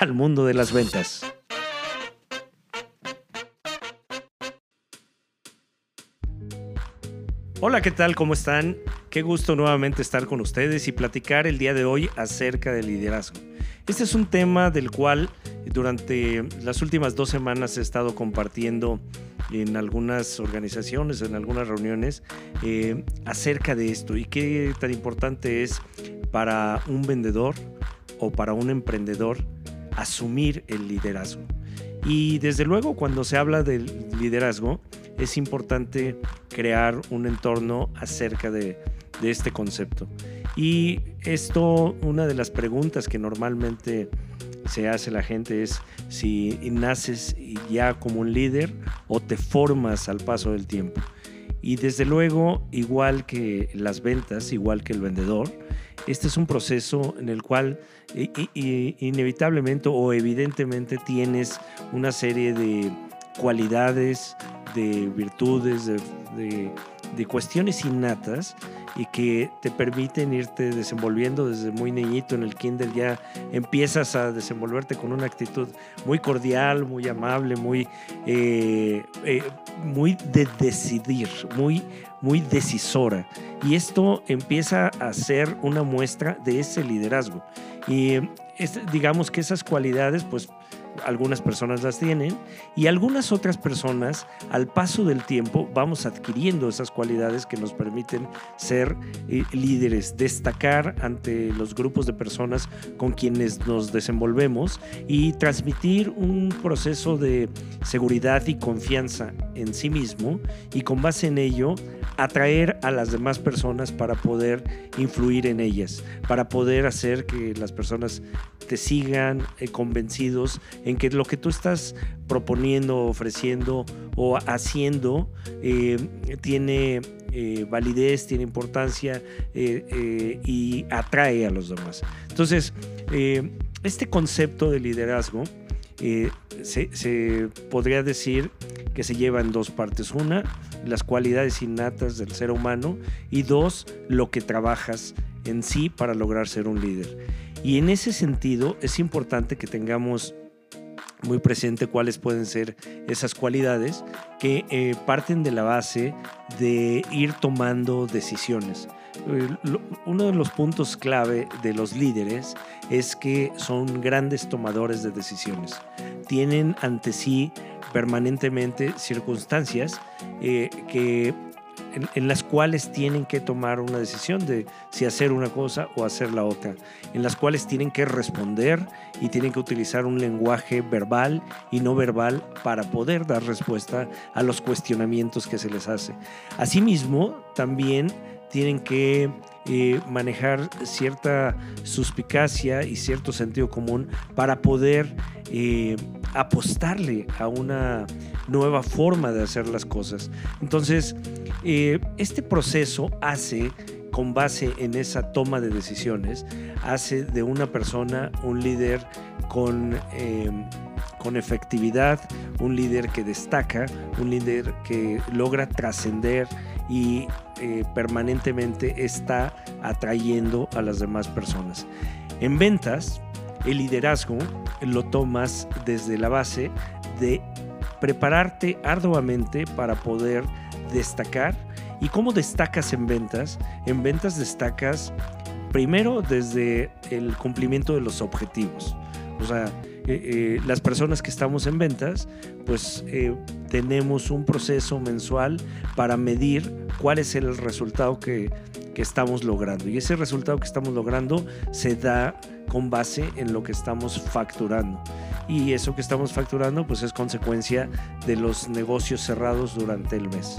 al mundo de las ventas. Hola, ¿qué tal? ¿Cómo están? Qué gusto nuevamente estar con ustedes y platicar el día de hoy acerca del liderazgo. Este es un tema del cual durante las últimas dos semanas he estado compartiendo en algunas organizaciones, en algunas reuniones, eh, acerca de esto y qué tan importante es para un vendedor o para un emprendedor asumir el liderazgo. Y desde luego cuando se habla del liderazgo es importante crear un entorno acerca de, de este concepto. Y esto, una de las preguntas que normalmente se hace la gente es si naces ya como un líder o te formas al paso del tiempo. Y desde luego, igual que las ventas, igual que el vendedor, este es un proceso en el cual inevitablemente o evidentemente tienes una serie de cualidades, de virtudes, de, cuestiones innatas y que te permiten irte desenvolviendo desde muy niñito en el kinder ya empiezas a desenvolverte con una actitud muy cordial, muy amable, muy, eh, eh, muy de decidir, muy, muy decisora. Y esto empieza a ser una muestra de ese liderazgo. Y digamos que esas cualidades pues algunas personas las tienen y algunas otras personas al paso del tiempo vamos adquiriendo esas cualidades que nos permiten ser eh, líderes, destacar ante los grupos de personas con quienes nos desenvolvemos y transmitir un proceso de seguridad y confianza en sí mismo y con base en ello atraer a las demás personas para poder influir en ellas, para poder hacer que las personas te sigan eh, convencidos en que lo que tú estás proponiendo, ofreciendo o haciendo eh, tiene eh, validez, tiene importancia y atrae a los demás. Entonces, este concepto de liderazgo se podría decir que se lleva en dos partes. Una, las cualidades innatas del ser humano y dos, lo que trabajas en sí para lograr ser un líder. Y en ese sentido es importante que tengamos muy presente cuáles pueden ser esas cualidades que eh, parten de la base de ir tomando decisiones. Eh, uno de los puntos clave de los líderes es que son grandes tomadores de decisiones. Tienen ante sí permanentemente circunstancias eh, que en, las cuales tienen que tomar una decisión de si hacer una cosa o hacer la otra, en las cuales tienen que responder y tienen que utilizar un lenguaje verbal y no verbal para poder dar respuesta a los cuestionamientos que se les hace. Asimismo, también tienen que eh, manejar cierta suspicacia y cierto sentido común para poder eh, apostarle a una nueva forma de hacer las cosas. Entonces, eh, este proceso hace, con base en esa toma de decisiones, hace de una persona un líder con, con efectividad, un líder que destaca, un líder que logra trascender y eh, permanentemente está atrayendo a las demás personas. En ventas, el liderazgo lo tomas desde la base de prepararte arduamente para poder destacar. ¿Y cómo destacas en ventas? En ventas destacas primero desde el cumplimiento de los objetivos. O sea, eh, eh, las personas que estamos en ventas, pues tenemos un proceso mensual para medir cuál es el resultado que, que estamos logrando. Y ese resultado que estamos logrando se da con base en lo que estamos facturando. Y eso que estamos facturando pues es consecuencia de los negocios cerrados durante el mes.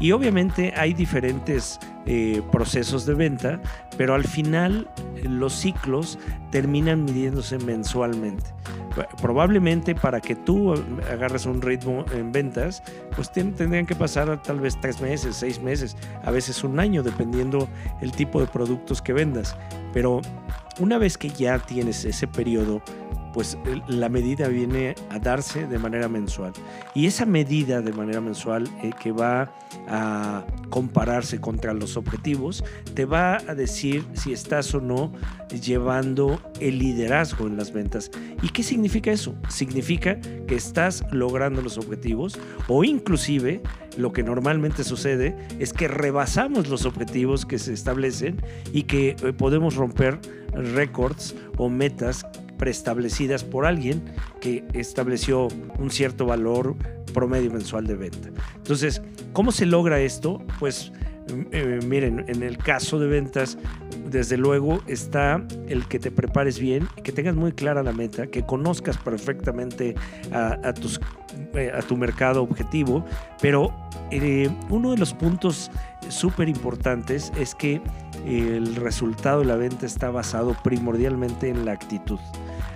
Y obviamente hay diferentes eh, procesos de venta, pero al final los ciclos terminan midiéndose mensualmente. Probablemente para que tú agarres un ritmo en ventas, pues tendrían que pasar tal vez tres meses, seis meses, a veces un año, dependiendo el tipo de productos que vendas. Pero una vez que ya tienes ese periodo pues la medida viene a darse de manera mensual. Y esa medida de manera mensual eh, que va a compararse contra los objetivos, te va a decir si estás o no llevando el liderazgo en las ventas. ¿Y qué significa eso? Significa que estás logrando los objetivos o inclusive lo que normalmente sucede es que rebasamos los objetivos que se establecen y que eh, podemos romper récords o metas preestablecidas por alguien que estableció un cierto valor promedio mensual de venta. Entonces, ¿cómo se logra esto? Pues eh, miren, en el caso de ventas, desde luego está el que te prepares bien, que tengas muy clara la meta, que conozcas perfectamente a, eh, tu mercado objetivo, pero eh, uno de los puntos súper importantes es que el resultado de la venta está basado primordialmente en la actitud.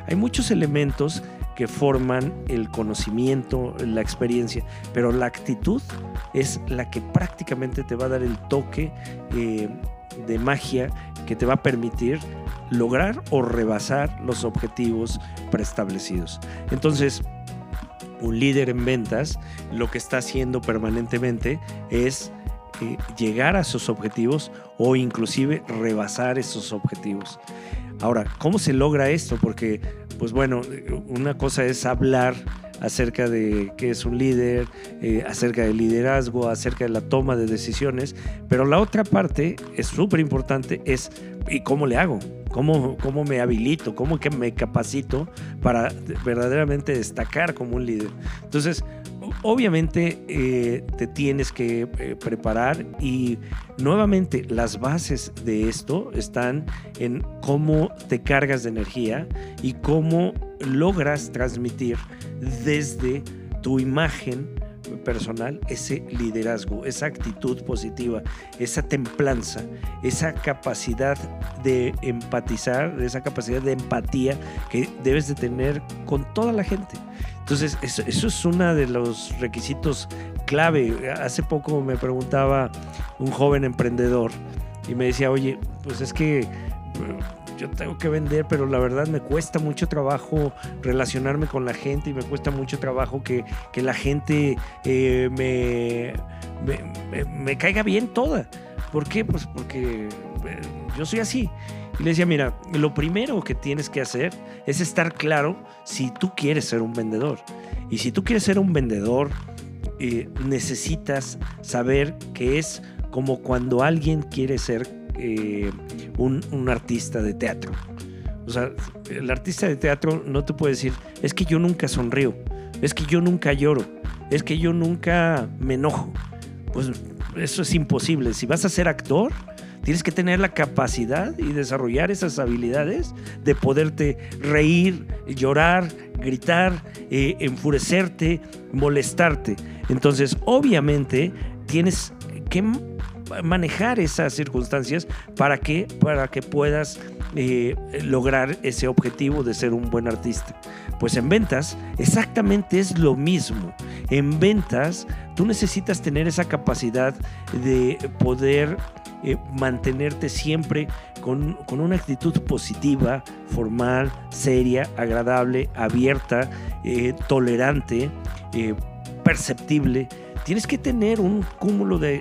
Hay muchos elementos que forman el conocimiento, la experiencia, pero la actitud es la que prácticamente te va a dar el toque eh, de magia que te va a permitir lograr o rebasar los objetivos preestablecidos. Entonces, un líder en ventas lo que está haciendo permanentemente es eh, llegar a sus objetivos o inclusive rebasar esos objetivos. Ahora, ¿cómo se logra esto? Porque, pues bueno, una cosa es hablar acerca de qué es un líder, eh, acerca del liderazgo, acerca de la toma de decisiones, pero la otra parte es súper importante, es ¿y cómo le hago? ¿Cómo, ¿Cómo me habilito? ¿Cómo que me capacito para verdaderamente destacar como un líder? Entonces, obviamente eh, te tienes que eh, preparar y nuevamente las bases de esto están en cómo te cargas de energía y cómo logras transmitir desde tu imagen personal ese liderazgo, esa actitud positiva, esa templanza, esa capacidad de empatizar, esa capacidad de empatía que debes de tener con toda la gente. Entonces, eso, es uno de los requisitos clave. Hace poco me preguntaba un joven emprendedor y me decía, oye, pues es que yo tengo que vender, pero la verdad me cuesta mucho trabajo relacionarme con la gente y me cuesta mucho trabajo que, la gente eh, me, me, caiga bien toda. ¿Por qué? Pues porque eh, yo soy así. Y le decía, mira, lo primero que tienes que hacer es estar claro si tú quieres ser un vendedor. Y si tú quieres ser un vendedor, eh, necesitas saber que es como cuando alguien quiere ser eh, un, artista de teatro. O sea, el artista de teatro no te puede decir, es que yo nunca sonrío, es que yo nunca lloro, es que yo nunca me enojo. Pues eso es imposible. Si vas a ser actor, tienes que tener la capacidad y desarrollar esas habilidades de poderte reír, llorar, gritar, eh, enfurecerte, molestarte. Entonces, obviamente, tienes que manejar esas circunstancias para que, para que puedas eh, lograr ese objetivo de ser un buen artista. Pues en ventas exactamente es lo mismo. En ventas tú necesitas tener esa capacidad de poder eh, mantenerte siempre con, una actitud positiva, formal, seria, agradable, abierta, eh, tolerante, perceptible. Tienes que tener un cúmulo de,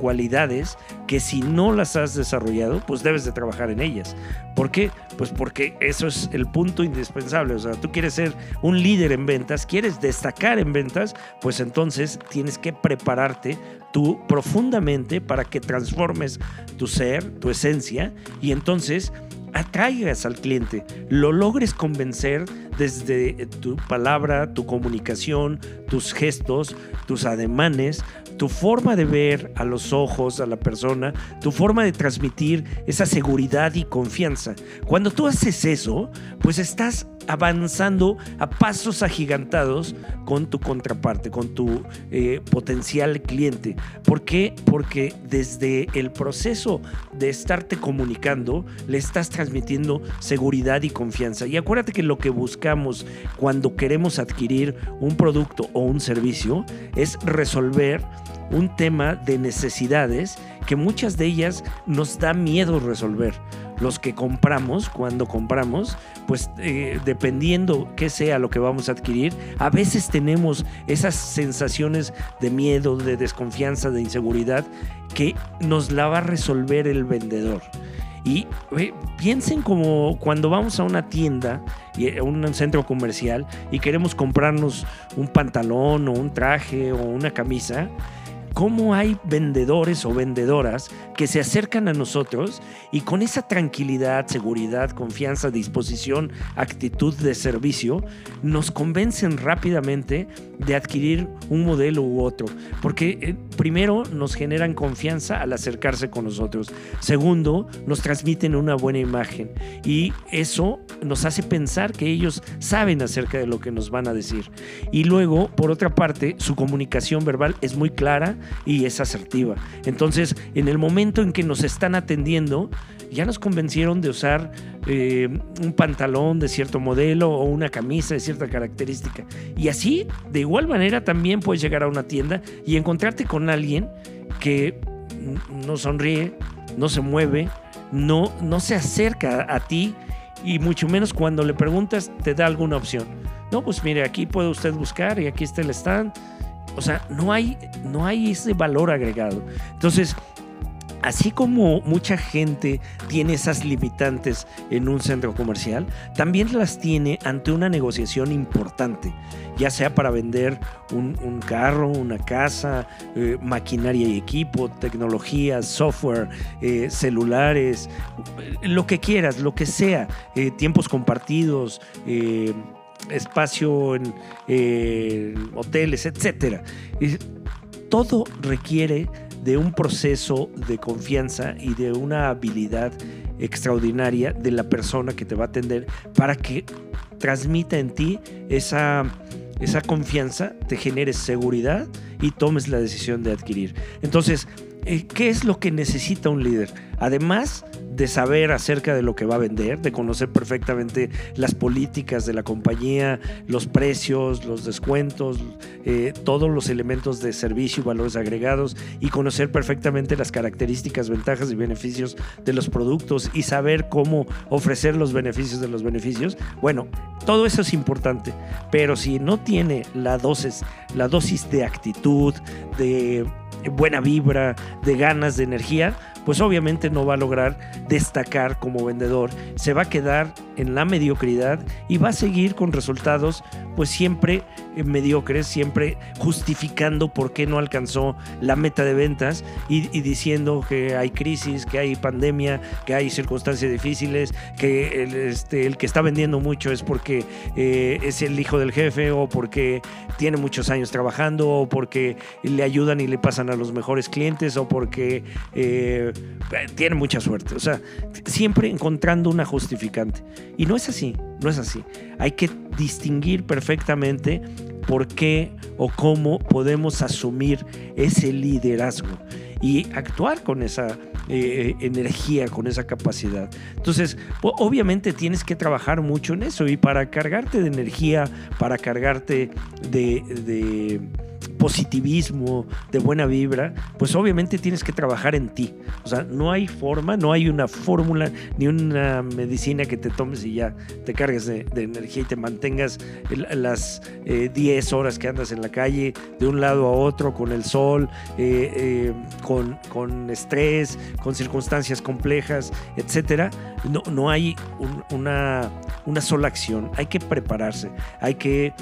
cualidades que si no las has desarrollado, pues debes de trabajar en ellas. ¿Por qué? Pues porque eso es el punto indispensable. O sea, tú quieres ser un líder en ventas, quieres destacar en ventas, pues entonces tienes que prepararte tú profundamente para que transformes tu ser, tu esencia, y entonces atraigas al cliente, lo logres convencer desde tu palabra, tu comunicación, tus gestos, tus ademanes, tu forma de ver a los ojos a la persona tu forma de transmitir esa seguridad y confianza. Cuando tú haces eso, pues estás avanzando a pasos agigantados con tu contraparte, con tu eh, potencial cliente. ¿Por qué? Porque desde el proceso de estarte comunicando, le estás transmitiendo seguridad y confianza. Y acuérdate que lo que buscamos cuando queremos adquirir un producto o un servicio es resolver un tema de necesidades que muchas de ellas nos da miedo resolver. Los que compramos, cuando compramos, pues eh, dependiendo qué sea lo que vamos a adquirir, a veces tenemos esas sensaciones de miedo, de desconfianza, de inseguridad, que nos la va a resolver el vendedor. Y eh, piensen como cuando vamos a una tienda, a un centro comercial, y queremos comprarnos un pantalón o un traje o una camisa, cómo hay vendedores o vendedoras que se acercan a nosotros y con esa tranquilidad, seguridad, confianza, disposición, actitud de servicio, nos convencen rápidamente de adquirir un modelo u otro. Porque eh, primero nos generan confianza al acercarse con nosotros. Segundo, nos transmiten una buena imagen. Y eso nos hace pensar que ellos saben acerca de lo que nos van a decir. Y luego, por otra parte, su comunicación verbal es muy clara y es asertiva. Entonces, en el momento en que nos están atendiendo, ya nos convencieron de usar eh, un pantalón de cierto modelo o una camisa de cierta característica. Y así, de igual manera, también puedes llegar a una tienda y encontrarte con alguien que no sonríe, no se mueve, no, no se acerca a ti y mucho menos cuando le preguntas te da alguna opción. No, pues mire, aquí puede usted buscar y aquí está el stand o sea, no hay, no hay ese valor agregado. Entonces, así como mucha gente tiene esas limitantes en un centro comercial, también las tiene ante una negociación importante, ya sea para vender un, carro, una casa, eh, maquinaria y equipo, tecnología, software, eh, celulares, lo que quieras, lo que sea, eh, tiempos compartidos espacio en hoteles, etc. todo requiere de un proceso de confianza y de una habilidad extraordinaria de la persona que te va a atender para que transmita en ti esa, esa confianza, te genere seguridad y tomes la decisión de adquirir. Entonces, eh, ¿qué es lo que necesita un líder? Además de saber acerca de lo que va a vender, de conocer perfectamente las políticas de la compañía, los precios, los descuentos, eh, todos los elementos de servicio y valores agregados y conocer perfectamente las características, ventajas y beneficios de los productos y saber cómo ofrecer los beneficios de los beneficios. Bueno, todo eso es importante, pero si no tiene la dosis, la dosis de actitud, de buena vibra, de ganas, de energía, pues obviamente no va a lograr destacar como vendedor, se va a quedar en la mediocridad y va a seguir con resultados pues siempre eh, mediocres, siempre justificando por qué no alcanzó la meta de ventas y, diciendo que hay crisis, que hay pandemia, que hay circunstancias difíciles, que el, este, el que está vendiendo mucho es porque eh, es el hijo del jefe o porque tiene muchos años trabajando o porque le ayudan y le pasan a los mejores clientes o porque eh, tiene mucha suerte. O sea, siempre encontrando una justificante. Y no es así, no es así. Hay que distinguir perfectamente por qué o cómo podemos asumir ese liderazgo y actuar con esa eh, energía, con esa capacidad. Entonces, obviamente tienes que trabajar mucho en eso y para cargarte de energía, para cargarte de positivismo, de buena vibra, pues obviamente tienes que trabajar en ti. O sea, no hay forma, no hay una fórmula ni una medicina que te tomes y ya te cargues de, energía y te mantengas las 10 eh, horas que andas en la calle de un lado a otro con el sol, eh, eh, con, con, estrés, con circunstancias complejas, etcétera. No, no hay una, una sola acción, hay que prepararse, hay que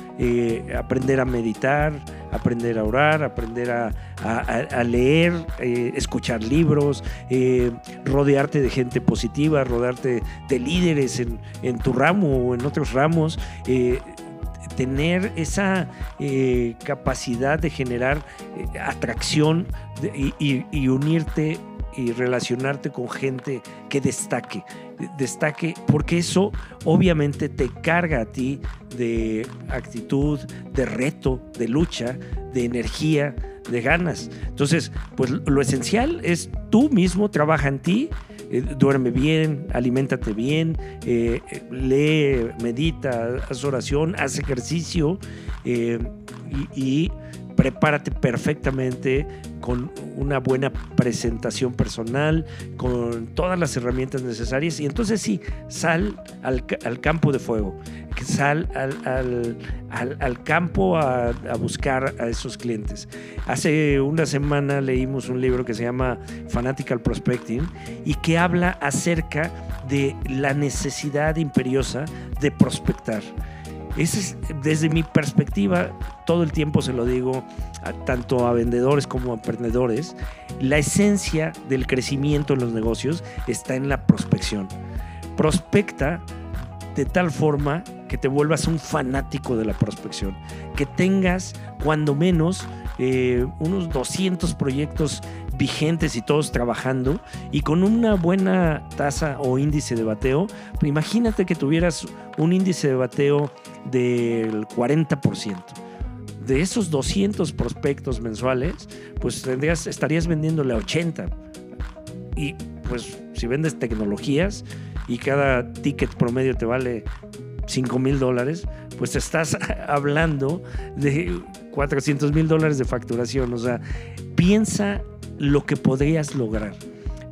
aprender a meditar, aprender a orar, aprender a, leer, eh, escuchar libros, eh, rodearte de gente positiva, rodearte de líderes en, tu ramo o en otros ramos. Eh, tener esa capacidad de generar atracción y, unirte y relacionarte con gente que destaque, destaque, porque eso obviamente te carga a ti de actitud, de reto, de lucha, de energía, de ganas. Entonces, pues lo esencial es tú mismo trabaja en ti, eh, duerme bien, aliméntate bien, eh, lee, medita, haz oración, haz ejercicio eh, y, y prepárate perfectamente con una buena presentación personal, con todas las herramientas necesarias y entonces sí, sal al, campo de fuego, sal al, campo a, buscar a esos clientes. Hace una semana leímos un libro que se llama Fanatical Prospecting y que habla acerca de la necesidad imperiosa de prospectar. Es, desde mi perspectiva, todo el tiempo se lo digo a, tanto a vendedores como a emprendedores, la esencia del crecimiento en los negocios está en la prospección. Prospecta de tal forma que te vuelvas un fanático de la prospección, que tengas cuando menos eh, unos 200 proyectos vigentes y todos trabajando y con una buena tasa o índice de bateo, pues imagínate que tuvieras un índice de bateo del 40%. De esos 200 prospectos mensuales, pues tendrías, estarías vendiéndole a 80. Y pues si vendes tecnologías y cada ticket promedio te vale 5 mil dólares, pues estás hablando de 400 mil dólares de facturación. O sea, piensa lo que podrías lograr.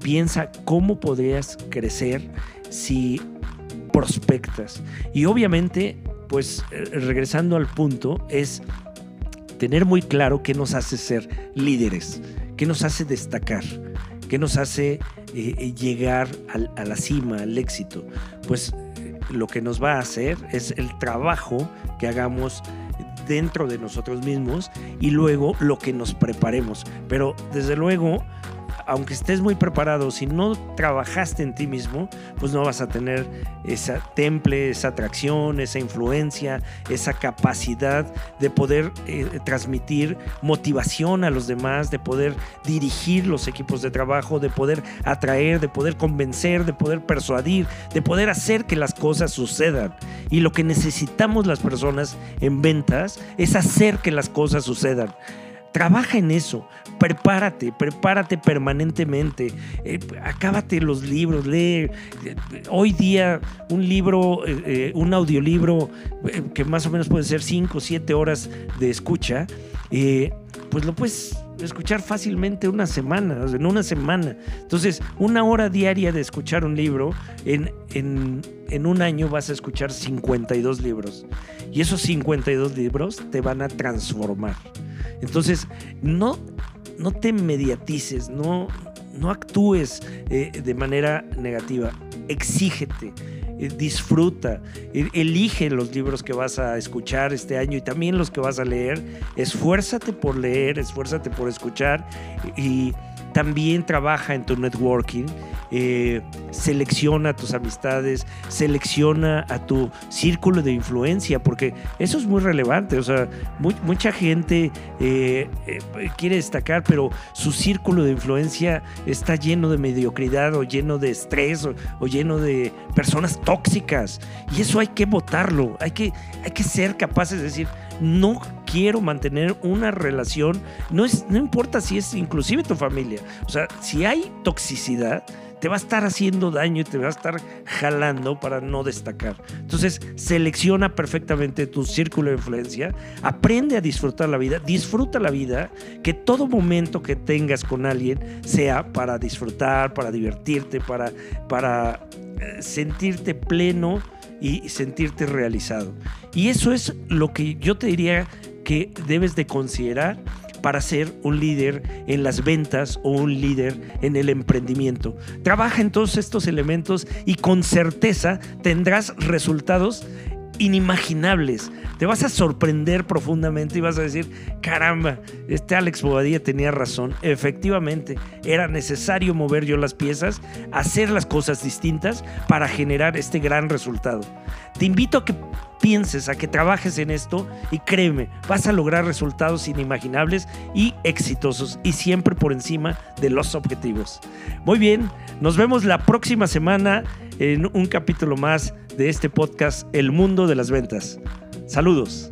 Piensa cómo podrías crecer si prospectas. Y obviamente, pues regresando al punto, es tener muy claro qué nos hace ser líderes, qué nos hace destacar, qué nos hace eh, llegar al, a la cima, al éxito. Pues lo que nos va a hacer es el trabajo que hagamos dentro de nosotros mismos y luego lo que nos preparemos. Pero desde luego aunque estés muy preparado, si no trabajaste en ti mismo, pues no vas a tener esa temple, esa atracción, esa influencia, esa capacidad de poder eh, transmitir motivación a los demás, de poder dirigir los equipos de trabajo, de poder atraer, de poder convencer, de poder persuadir, de poder hacer que las cosas sucedan. Y lo que necesitamos las personas en ventas es hacer que las cosas sucedan. Trabaja en eso, prepárate, prepárate permanentemente, eh, acábate los libros, lee. Hoy día un libro, eh, eh un audiolibro que más o menos puede ser 5 o 7 horas de escucha, pues lo puedes escuchar fácilmente una semana, en una semana. Entonces, una hora diaria de escuchar un libro, en, en, en, un año vas a escuchar 52 libros. Y esos 52 libros te van a transformar. Entonces, no, no te mediatices, no, no actúes eh, de manera negativa, exígete disfruta, elige los libros que vas a escuchar este año y también los que vas a leer, esfuérzate por leer, esfuérzate por escuchar y también trabaja en tu networking, eh, selecciona tus amistades, selecciona a tu círculo de influencia, porque eso es muy relevante. O sea, mucha gente eh, eh, quiere destacar, pero su círculo de influencia está lleno de mediocridad o lleno de estrés o, o lleno de personas tóxicas. Y eso hay que votarlo, hay que, hay que ser capaces de decir, no quiero mantener una relación, no, es, no importa si es inclusive tu familia, o sea, si hay toxicidad, te va a estar haciendo daño y te va a estar jalando para no destacar. Entonces, selecciona perfectamente tu círculo de influencia, aprende a disfrutar la vida, disfruta la vida, que todo momento que tengas con alguien sea para disfrutar, para divertirte, para, para sentirte pleno y sentirte realizado. Y eso es lo que yo te diría que debes de considerar para ser un líder en las ventas o un líder en el emprendimiento. Trabaja en todos estos elementos y con certeza tendrás resultados inimaginables. Te vas a sorprender profundamente y vas a decir, caramba, este Alex Bobadilla tenía razón. Efectivamente, era necesario mover yo las piezas, hacer las cosas distintas para generar este gran resultado. Te invito a que pienses, a que trabajes en esto y créeme, vas a lograr resultados inimaginables y exitosos y siempre por encima de los objetivos. Muy bien, nos vemos la próxima semana en un capítulo más de este podcast El Mundo de las Ventas. Saludos.